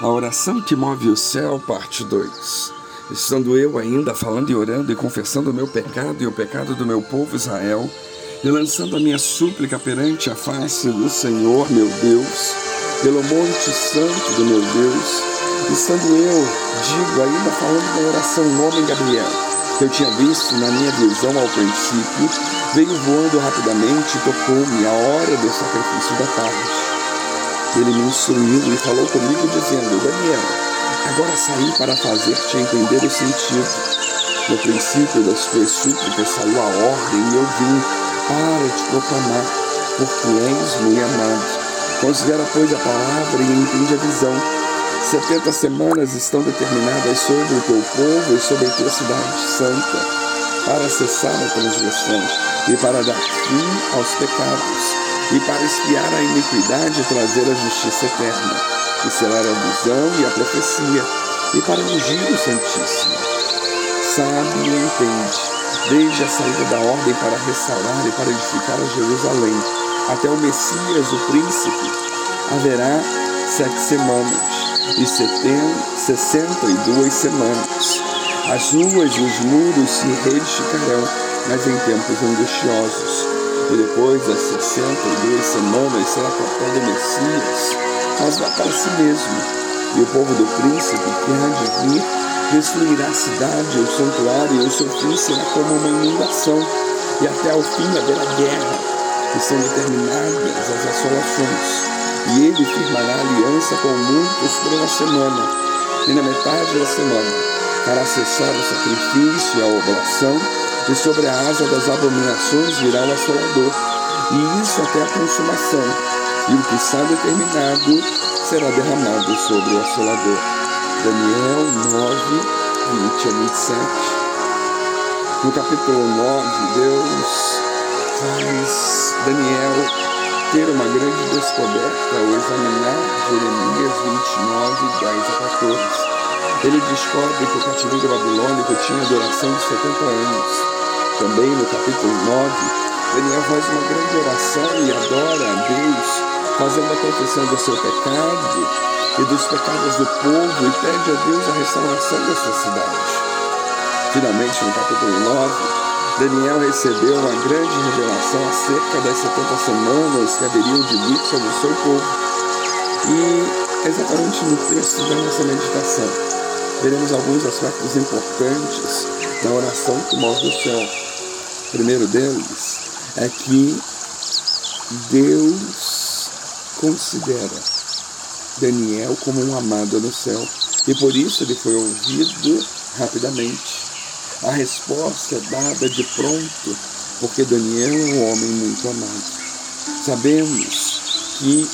A oração que move o céu, parte 2. Estando eu ainda falando e orando e confessando o meu pecado e o pecado do meu povo Israel, e lançando a minha súplica perante a face do Senhor, meu Deus, pelo monte santo do meu Deus, estando eu, digo, ainda falando da oração, homem Gabriel, que eu tinha visto na minha visão ao princípio, veio voando rapidamente e tocou-me a hora do sacrifício da tarde. Ele me instruiu e falou comigo, dizendo: Daniel, agora saí para fazer-te entender o sentido. No princípio das tuas súplicas saiu a ordem e eu vim para te proclamar, porque és muito amado. Considera, pois, a palavra e entende a visão. Setenta semanas estão determinadas sobre o teu povo e sobre a tua cidade santa, para cessar a transgressão e para dar fim aos pecados e para espiar a iniquidade e trazer a justiça eterna, e selar a visão e a profecia, e para ungir o Santíssimo. Sabe e entende, desde a saída da ordem para restaurar e para edificar a Jerusalém, até o Messias, o príncipe, haverá sete semanas e sessenta e duas semanas. As ruas e os muros se reedificarão, mas em tempos angustiosos e depois das 62 semanas será capitão do Messias, mas vai para si mesmo. E o povo do príncipe que há de vir destruirá a cidade, o santuário, e o seu fim será como uma inundação, e até ao fim haverá guerra, e são determinadas as assolações. E ele firmará aliança com muitos por uma semana, e na metade da semana fará cessar o sacrifício e a oblação, e sobre a asa das abominações virá o assolador, e isso até a consumação, e o que está determinado será derramado sobre o assolador. Daniel 9, 20 a 27. No capítulo 9, Deus faz Daniel ter uma grande descoberta ao examinar Jeremias 29, 10 a 14. Ele descobre que o cativeiro babilônico tinha duração de 70 anos também no capítulo 9, Daniel faz uma grande oração e adora a Deus, fazendo a confissão do seu pecado e dos pecados do povo e pede a Deus a restauração da sua cidade. Finalmente, no capítulo 9, Daniel recebeu uma grande revelação acerca das 70 semanas que haveriam de vir sobre o seu povo. E exatamente no texto da nossa meditação, veremos alguns aspectos importantes da oração que move o céu primeiro deles é que Deus considera Daniel como um amado no céu e por isso ele foi ouvido rapidamente. A resposta é dada de pronto, porque Daniel é um homem muito amado. Sabemos que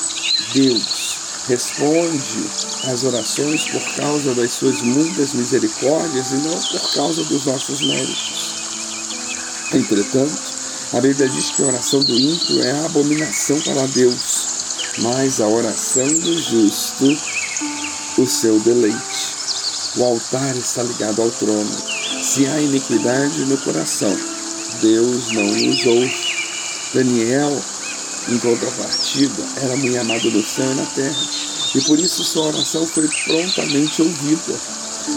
Deus responde às orações por causa das suas muitas misericórdias e não por causa dos nossos méritos. Entretanto, a Bíblia diz que a oração do ímpio é a abominação para Deus, mas a oração do justo, o seu deleite. O altar está ligado ao trono. Se há iniquidade no coração, Deus não nos ouve. Daniel, em contrapartida, era muito amado no céu e na terra, e por isso sua oração foi prontamente ouvida.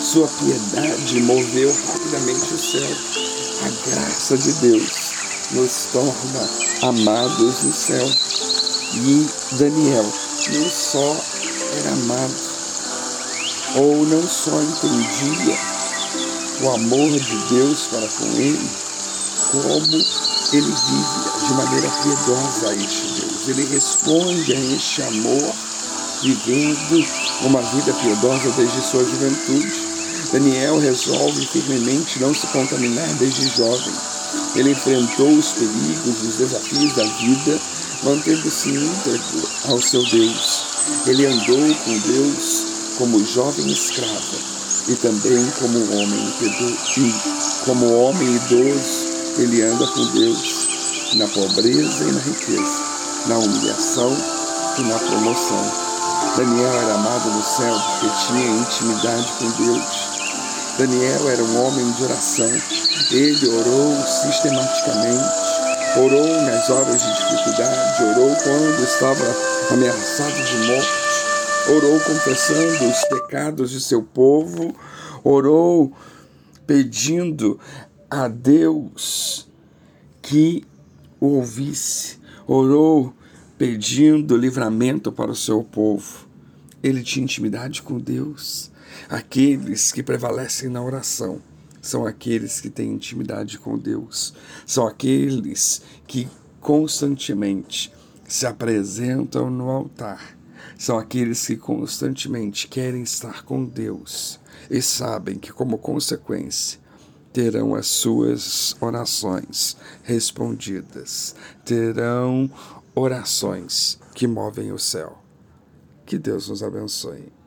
Sua piedade moveu rapidamente o céu a graça de Deus nos torna amados no céu. E Daniel não só era amado, ou não só entendia o amor de Deus para com ele, como ele vive de maneira piedosa a este Deus. Ele responde a este amor vivendo uma vida piedosa desde sua juventude. Daniel resolve firmemente não se contaminar desde jovem. Ele enfrentou os perigos os desafios da vida, mantendo-se íntegro ao seu Deus. Ele andou com Deus como jovem escravo e também como homem como homem idoso, ele anda com Deus na pobreza e na riqueza, na humilhação e na promoção. Daniel era amado no céu porque tinha intimidade com Deus. Daniel era um homem de oração. Ele orou sistematicamente, orou nas horas de dificuldade, orou quando estava ameaçado de morte, orou confessando os pecados de seu povo, orou pedindo a Deus que o ouvisse, orou pedindo livramento para o seu povo. Ele tinha intimidade com Deus. Aqueles que prevalecem na oração são aqueles que têm intimidade com Deus, são aqueles que constantemente se apresentam no altar, são aqueles que constantemente querem estar com Deus e sabem que, como consequência, terão as suas orações respondidas, terão orações que movem o céu. Que Deus nos abençoe.